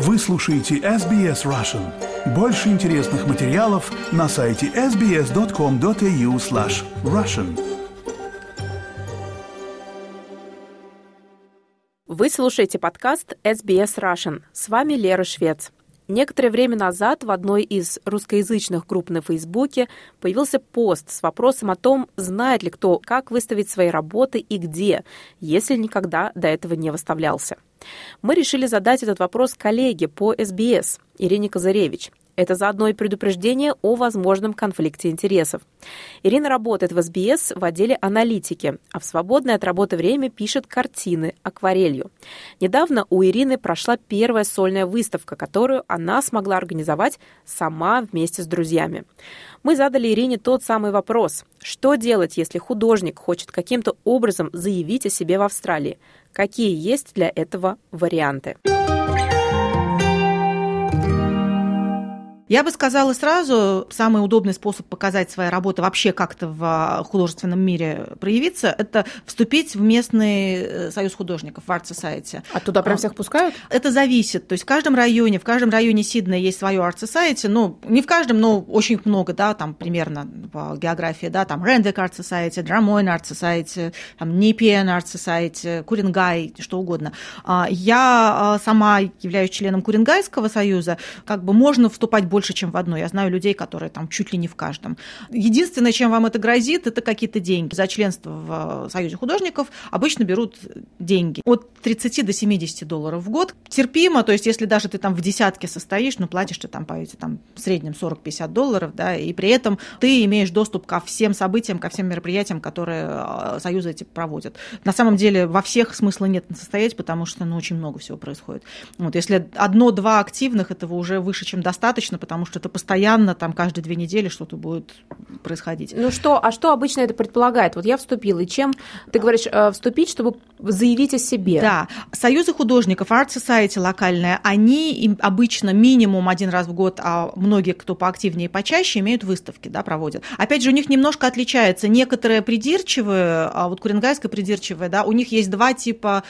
Вы слушаете SBS Russian. Больше интересных материалов на сайте sbs.com.au slash russian. Вы слушаете подкаст SBS Russian. С вами Лера Швец. Некоторое время назад в одной из русскоязычных групп на Фейсбуке появился пост с вопросом о том, знает ли кто, как выставить свои работы и где, если никогда до этого не выставлялся. Мы решили задать этот вопрос коллеге по СБС Ирине Козыревич. Это заодно и предупреждение о возможном конфликте интересов. Ирина работает в СБС в отделе аналитики, а в свободное от работы время пишет картины акварелью. Недавно у Ирины прошла первая сольная выставка, которую она смогла организовать сама вместе с друзьями. Мы задали Ирине тот самый вопрос. Что делать, если художник хочет каким-то образом заявить о себе в Австралии? Какие есть для этого варианты? Я бы сказала сразу, самый удобный способ показать свои работы вообще как-то в а, художественном мире проявиться, это вступить в местный э, союз художников, в Art Society. А туда прям всех пускают? Это зависит. То есть в каждом районе, в каждом районе Сиднея есть свое Art Society, ну, не в каждом, но очень много, да, там примерно по географии, да, там Рендвик Art Society, Драмойн Art Society, там Нипиен Art Society, Курингай, что угодно. А, я а, сама являюсь членом Курингайского союза, как бы можно вступать больше больше, чем в одной. Я знаю людей, которые там чуть ли не в каждом. Единственное, чем вам это грозит, это какие-то деньги. За членство в э, Союзе художников обычно берут деньги. От 30 до 70 долларов в год. Терпимо, то есть если даже ты там в десятке состоишь, ну, платишь ты там, по там, в среднем 40-50 долларов, да, и при этом ты имеешь доступ ко всем событиям, ко всем мероприятиям, которые э, союзы эти проводят. На самом деле во всех смысла нет состоять, потому что, ну, очень много всего происходит. Вот, если одно-два активных, этого уже выше, чем достаточно, потому что это постоянно, там, каждые две недели что-то будет происходить. Ну что, а что обычно это предполагает? Вот я вступила, и чем, ты говоришь, э, вступить, чтобы заявить о себе? Да, союзы художников, Art Society локальная, они обычно минимум один раз в год, а многие, кто поактивнее и почаще, имеют выставки, да, проводят. Опять же, у них немножко отличается. Некоторые придирчивые, а вот Курингайская придирчивая, да, у них есть два типа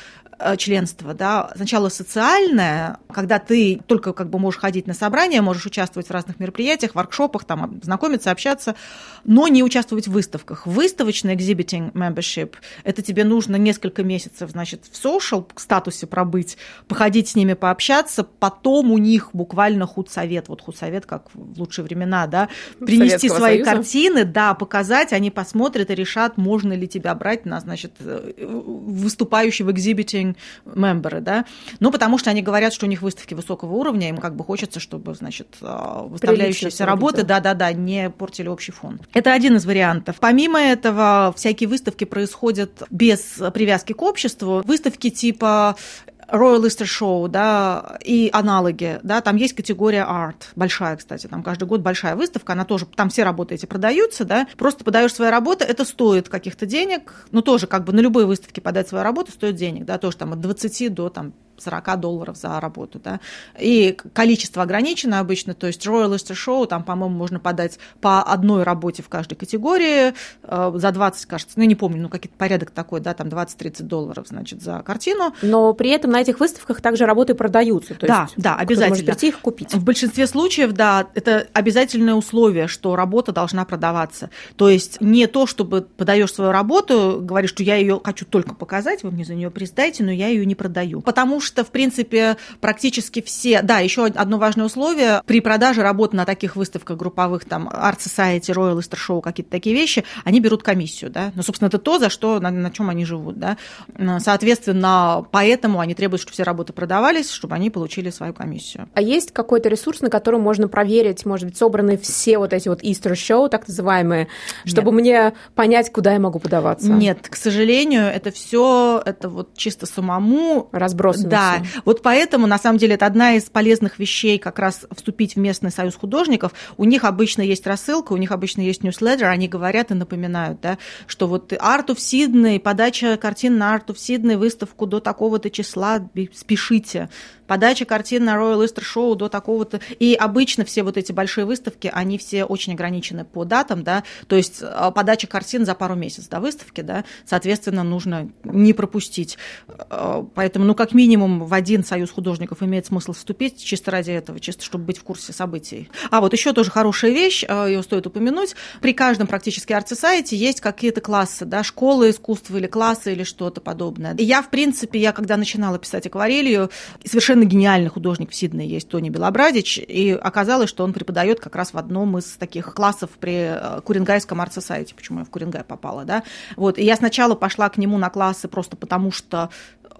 членство, да, сначала социальное, когда ты только как бы можешь ходить на собрания, можешь участвовать в разных мероприятиях, воркшопах, там, знакомиться, общаться, но не участвовать в выставках. Выставочный exhibiting membership – это тебе нужно несколько месяцев, значит, в social статусе пробыть, походить с ними, пообщаться, потом у них буквально худсовет, вот худсовет, как в лучшие времена, да, принести свои Союза. картины, да, показать, они посмотрят и решат, можно ли тебя брать на, значит, э, выступающий в exhibiting очень мемберы, да, ну, потому что они говорят, что у них выставки высокого уровня, им как бы хочется, чтобы, значит, а, выставляющиеся работы, да-да-да, не портили общий фон. Это один из вариантов. Помимо этого, всякие выставки происходят без привязки к обществу. Выставки типа Royal Easter Show, да, и аналоги, да, там есть категория арт, большая, кстати, там каждый год большая выставка, она тоже, там все работы эти продаются, да, просто подаешь свои работы, это стоит каких-то денег, ну, тоже как бы на любой выставке подать свою работу стоит денег, да, тоже там от 20 до там 40 долларов за работу, да, и количество ограничено обычно, то есть Royal Easter Show, там, по-моему, можно подать по одной работе в каждой категории э, за 20, кажется, ну, не помню, ну, какой-то порядок такой, да, там 20-30 долларов, значит, за картину. Но при этом на этих выставках также работы продаются, то да, есть да, обязательно. Может прийти их купить. В большинстве случаев, да, это обязательное условие, что работа должна продаваться. То есть не то, чтобы подаешь свою работу, говоришь, что я ее хочу только показать, вы мне за нее приздайте, но я ее не продаю. Потому что что, в принципе, практически все... Да, еще одно важное условие. При продаже работы на таких выставках групповых, там, Art Society, Royal Easter Show, какие-то такие вещи, они берут комиссию, да. Ну, собственно, это то, за что, на, на чем они живут, да. Соответственно, поэтому они требуют, чтобы все работы продавались, чтобы они получили свою комиссию. А есть какой-то ресурс, на котором можно проверить, может быть, собраны все вот эти вот Easter Show, так называемые, чтобы Нет. мне понять, куда я могу подаваться? Нет, к сожалению, это все это вот чисто самому разбросано. Да, вот поэтому, на самом деле, это одна из полезных вещей как раз вступить в местный союз художников. У них обычно есть рассылка, у них обычно есть ньюслеттер, они говорят и напоминают, да, что вот Art of Sydney, подача картин на Art of Sydney, выставку до такого-то числа, спешите подача картин на Royal Easter Show до такого-то. И обычно все вот эти большие выставки, они все очень ограничены по датам, да, то есть а, подача картин за пару месяцев до выставки, да, соответственно, нужно не пропустить. А, поэтому, ну, как минимум, в один союз художников имеет смысл вступить чисто ради этого, чисто чтобы быть в курсе событий. А вот еще тоже хорошая вещь, а, ее стоит упомянуть. При каждом практически арт-сайте есть какие-то классы, да, школы искусства или классы или что-то подобное. И я, в принципе, я когда начинала писать акварелью, совершенно гениальный художник в Сиднее есть Тони Белобрадич, и оказалось, что он преподает как раз в одном из таких классов при э, Курингайском арт-сайте, почему я в Курингай попала, да. Вот, и я сначала пошла к нему на классы просто потому, что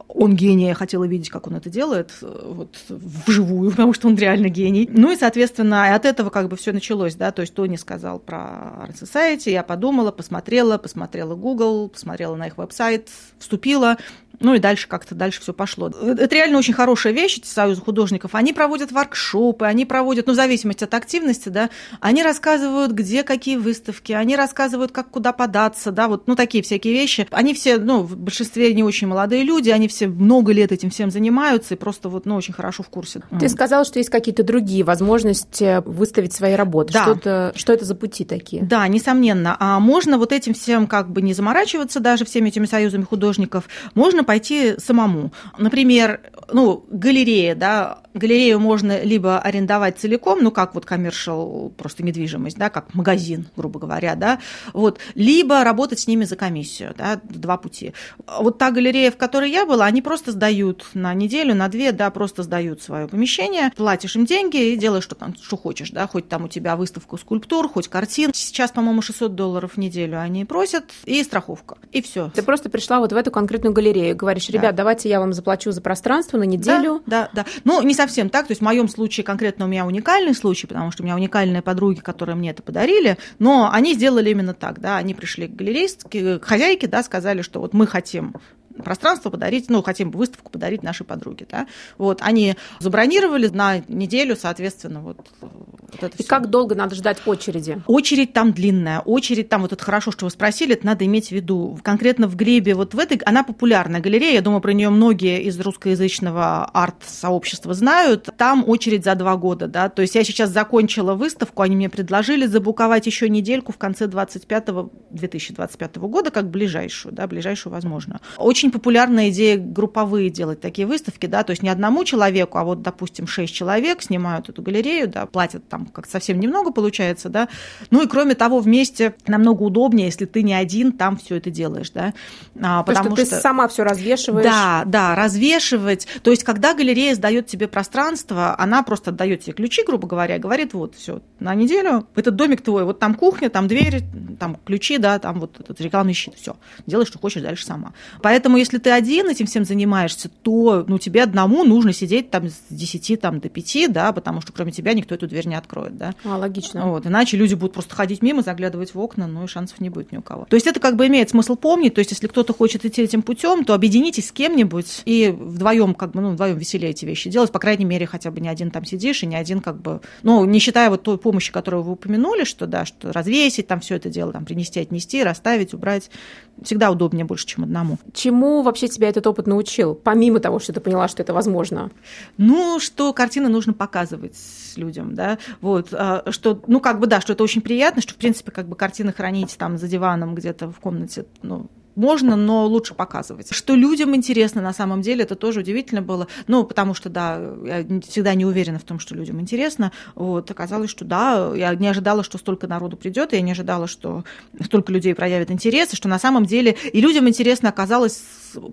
он гений, я хотела видеть, как он это делает, э, вот вживую, потому что он реально гений. Ну и, соответственно, от этого как бы все началось, да, то есть Тони сказал про Art Society, я подумала, посмотрела, посмотрела Google, посмотрела на их веб-сайт, вступила, ну и дальше как-то дальше все пошло. Это реально очень хорошая вещь, эти союзы художников. Они проводят воркшопы, они проводят, ну, в зависимости от активности, да, они рассказывают, где какие выставки, они рассказывают, как куда податься, да, вот, ну, такие всякие вещи. Они все, ну, в большинстве не очень молодые люди, они все много лет этим всем занимаются и просто вот, ну, очень хорошо в курсе. Ты сказала, что есть какие-то другие возможности выставить свои работы. Да. Что, это, что это за пути такие? Да, несомненно. А можно вот этим всем как бы не заморачиваться даже всеми этими союзами художников, можно пойти самому. Например, ну, галерея, да, галерею можно либо арендовать целиком, ну, как вот коммершал, просто недвижимость, да, как магазин, грубо говоря, да, вот, либо работать с ними за комиссию, да, два пути. Вот та галерея, в которой я была, они просто сдают на неделю, на две, да, просто сдают свое помещение, платишь им деньги и делаешь, что там, что хочешь, да, хоть там у тебя выставка скульптур, хоть картин. Сейчас, по-моему, 600 долларов в неделю они просят, и страховка, и все. Ты просто пришла вот в эту конкретную галерею, говоришь, ребят, да. давайте я вам заплачу за пространство на неделю. Да, да, да. Ну, не совсем так. То есть в моем случае конкретно у меня уникальный случай, потому что у меня уникальные подруги, которые мне это подарили, но они сделали именно так, да, они пришли к галерейстке, к хозяйке, да, сказали, что вот мы хотим пространство подарить, ну, хотим выставку подарить нашей подруге, да. Вот, они забронировали на неделю, соответственно, вот, вот это И всё. как долго надо ждать очереди? Очередь там длинная, очередь там, вот это хорошо, что вы спросили, это надо иметь в виду. Конкретно в Гребе, вот в этой, она популярная галерея, я думаю, про нее многие из русскоязычного арт-сообщества знают. Там очередь за два года, да, то есть я сейчас закончила выставку, они мне предложили забуковать еще недельку в конце 25 2025 года, как ближайшую, да, ближайшую возможно. Очень очень популярная идея групповые делать такие выставки, да, то есть не одному человеку, а вот, допустим, шесть человек снимают эту галерею, да, платят там как совсем немного получается, да. Ну и кроме того, вместе намного удобнее, если ты не один там все это делаешь, да. А, потому что, что ты сама все развешиваешь. Да, да, развешивать. То есть, когда галерея сдает тебе пространство, она просто отдает тебе ключи, грубо говоря, и говорит, вот, все, на неделю, этот домик твой, вот там кухня, там дверь, там ключи, да, там вот этот рекламный щит, все, делай, что хочешь дальше сама. Поэтому если ты один этим всем занимаешься, то ну, тебе одному нужно сидеть там с 10 там, до 5, да, потому что кроме тебя никто эту дверь не откроет. Да? А, логично. Вот, иначе люди будут просто ходить мимо, заглядывать в окна, ну и шансов не будет ни у кого. То есть это как бы имеет смысл помнить, то есть если кто-то хочет идти этим путем, то объединитесь с кем-нибудь и вдвоем как бы, ну, вдвоем веселее эти вещи делать, по крайней мере, хотя бы не один там сидишь и не один как бы, ну, не считая вот той помощи, которую вы упомянули, что да, что развесить там все это дело, там принести, отнести, расставить, убрать, всегда удобнее больше, чем одному. Чему вообще тебя этот опыт научил, помимо того, что ты поняла, что это возможно? Ну, что картины нужно показывать людям, да, вот, а, что, ну, как бы, да, что это очень приятно, что, в принципе, как бы картины хранить там за диваном где-то в комнате, ну, можно, но лучше показывать. Что людям интересно на самом деле, это тоже удивительно было. Ну, потому что, да, я всегда не уверена в том, что людям интересно. Вот, оказалось, что да, я не ожидала, что столько народу придет, я не ожидала, что столько людей проявит интерес, и что на самом деле и людям интересно оказалось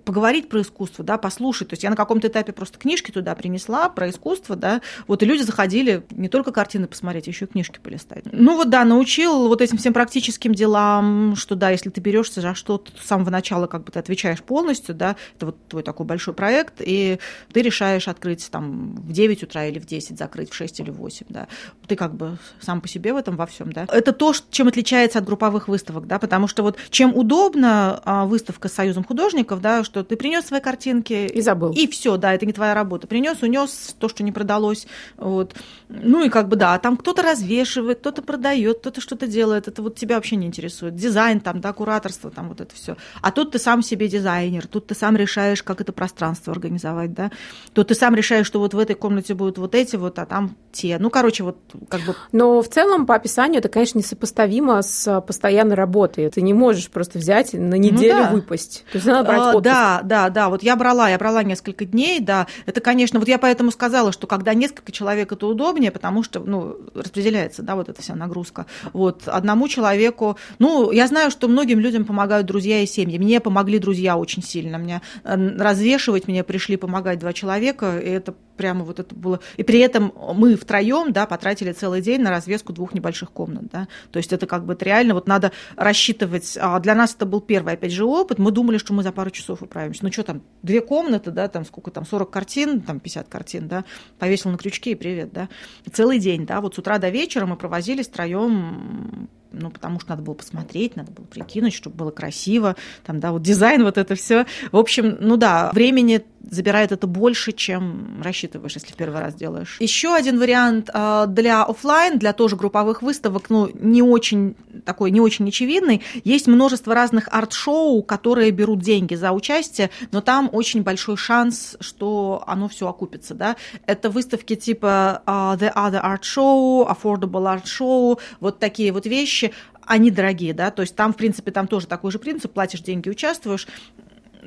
поговорить про искусство, да, послушать. То есть я на каком-то этапе просто книжки туда принесла про искусство, да, вот и люди заходили не только картины посмотреть, а еще и книжки полистать. Ну вот да, научил вот этим всем практическим делам, что да, если ты берешься за что-то самого начала, как бы ты отвечаешь полностью, да, это вот твой такой большой проект, и ты решаешь открыть там в 9 утра или в 10, закрыть в 6 или в 8, да. Ты как бы сам по себе в этом во всем, да. Это то, чем отличается от групповых выставок, да, потому что вот чем удобно а, выставка с союзом художников, да, что ты принес свои картинки и забыл. И все, да, это не твоя работа. Принес, унес то, что не продалось. Вот. Ну и как бы да, там кто-то развешивает, кто-то продает, кто-то что-то делает. Это вот тебя вообще не интересует. Дизайн там, да, кураторство, там вот это все. А тут ты сам себе дизайнер, тут ты сам решаешь, как это пространство организовать, да. Тут ты сам решаешь, что вот в этой комнате будут вот эти вот, а там те. Ну, короче, вот как бы... Но в целом по описанию это, конечно, несопоставимо с постоянной работой. Ты не можешь просто взять на ну неделю ну, да. выпасть. То есть надо брать а, отпуск. Да, да, да. Вот я брала, я брала несколько дней, да. Это, конечно, вот я поэтому сказала, что когда несколько человек, это удобнее, потому что, ну, распределяется, да, вот эта вся нагрузка. Вот одному человеку, ну, я знаю, что многим людям помогают друзья и семьи. Мне помогли друзья очень сильно. Мне э, развешивать мне пришли помогать два человека, и это прямо вот это было. И при этом мы втроем, да, потратили целый день на развеску двух небольших комнат, да. То есть это как бы это реально вот надо рассчитывать. А для нас это был первый, опять же, опыт. Мы думали, что мы за пару часов управимся. Ну что там, две комнаты, да, там сколько там, 40 картин, там 50 картин, да, повесил на крючки и привет, да. Целый день, да, вот с утра до вечера мы провозились втроем ну, потому что надо было посмотреть, надо было прикинуть, чтобы было красиво, там, да, вот дизайн, вот это все. В общем, ну да, времени забирает это больше, чем рассчитываешь, если первый раз делаешь. Еще один вариант а, для офлайн, для тоже групповых выставок, ну, не очень такой, не очень очевидный. Есть множество разных арт-шоу, которые берут деньги за участие, но там очень большой шанс, что оно все окупится, да. Это выставки типа uh, The Other Art Show, Affordable Art Show, вот такие вот вещи, они дорогие, да, то есть там, в принципе, там тоже такой же принцип, платишь деньги, участвуешь,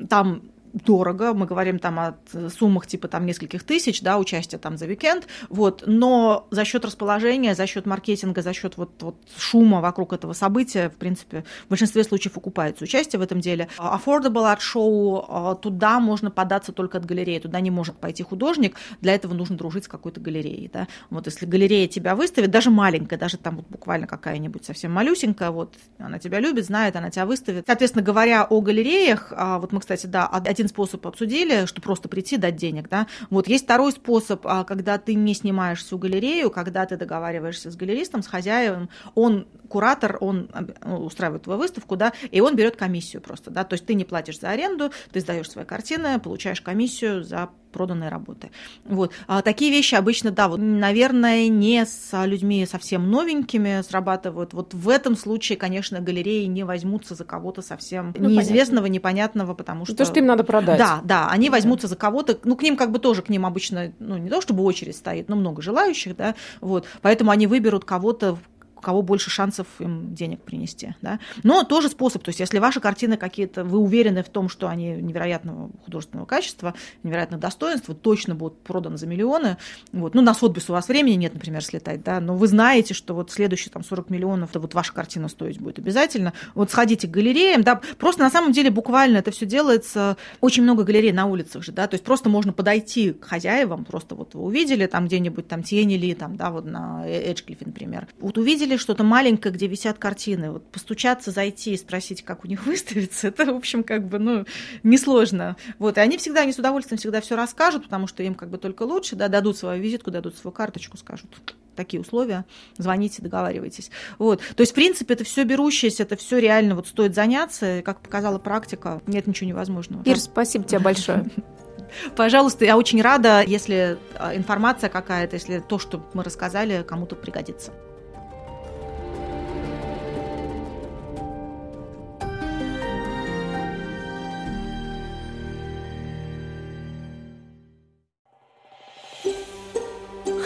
там дорого, мы говорим там о суммах типа там нескольких тысяч, да, участия там за уикенд, вот, но за счет расположения, за счет маркетинга, за счет вот, вот шума вокруг этого события, в принципе, в большинстве случаев окупается участие в этом деле. Affordable Art Show, а, туда можно податься только от галереи, туда не может пойти художник, для этого нужно дружить с какой-то галереей, да. Вот если галерея тебя выставит, даже маленькая, даже там вот буквально какая-нибудь совсем малюсенькая, вот, она тебя любит, знает, она тебя выставит. Соответственно, говоря о галереях, а, вот мы, кстати, да, один один способ обсудили, что просто прийти, дать денег, да. Вот есть второй способ, а, когда ты не снимаешь всю галерею, когда ты договариваешься с галеристом, с хозяевом, он куратор, он ну, устраивает твою выставку, да, и он берет комиссию просто, да, то есть ты не платишь за аренду, ты сдаешь свои картины, получаешь комиссию за проданные работы. Вот. А такие вещи обычно, да, вот, наверное, не с людьми совсем новенькими срабатывают. Вот в этом случае, конечно, галереи не возьмутся за кого-то совсем ну, неизвестного, понятно. непонятного, потому что... То, что им надо продать. Да, да, они да. возьмутся за кого-то, ну, к ним как бы тоже, к ним обычно, ну, не то чтобы очередь стоит, но много желающих, да, вот, поэтому они выберут кого-то, у кого больше шансов им денег принести. Да? Но тоже способ, то есть если ваши картины какие-то, вы уверены в том, что они невероятного художественного качества, невероятного достоинства, точно будут проданы за миллионы. Вот. Ну, на Сотбис у вас времени нет, например, слетать, да, но вы знаете, что вот следующие там 40 миллионов, вот ваша картина стоить будет обязательно. Вот сходите к галереям, да, просто на самом деле буквально это все делается, очень много галерей на улицах же, да, то есть просто можно подойти к хозяевам, просто вот вы увидели там где-нибудь там Тенели, там, да, вот на Эджклифе, например, вот увидели увидели что-то маленькое, где висят картины, вот постучаться, зайти и спросить, как у них выставится, это, в общем, как бы, ну, несложно. Вот, и они всегда, они с удовольствием всегда все расскажут, потому что им как бы только лучше, да, дадут свою визитку, дадут свою карточку, скажут такие условия, звоните, договаривайтесь. Вот. То есть, в принципе, это все берущееся, это все реально вот стоит заняться, и, как показала практика, нет ничего невозможного. Ир, спасибо тебе большое. Пожалуйста, я очень рада, если а, информация какая-то, если то, что мы рассказали, кому-то пригодится.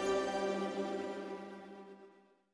–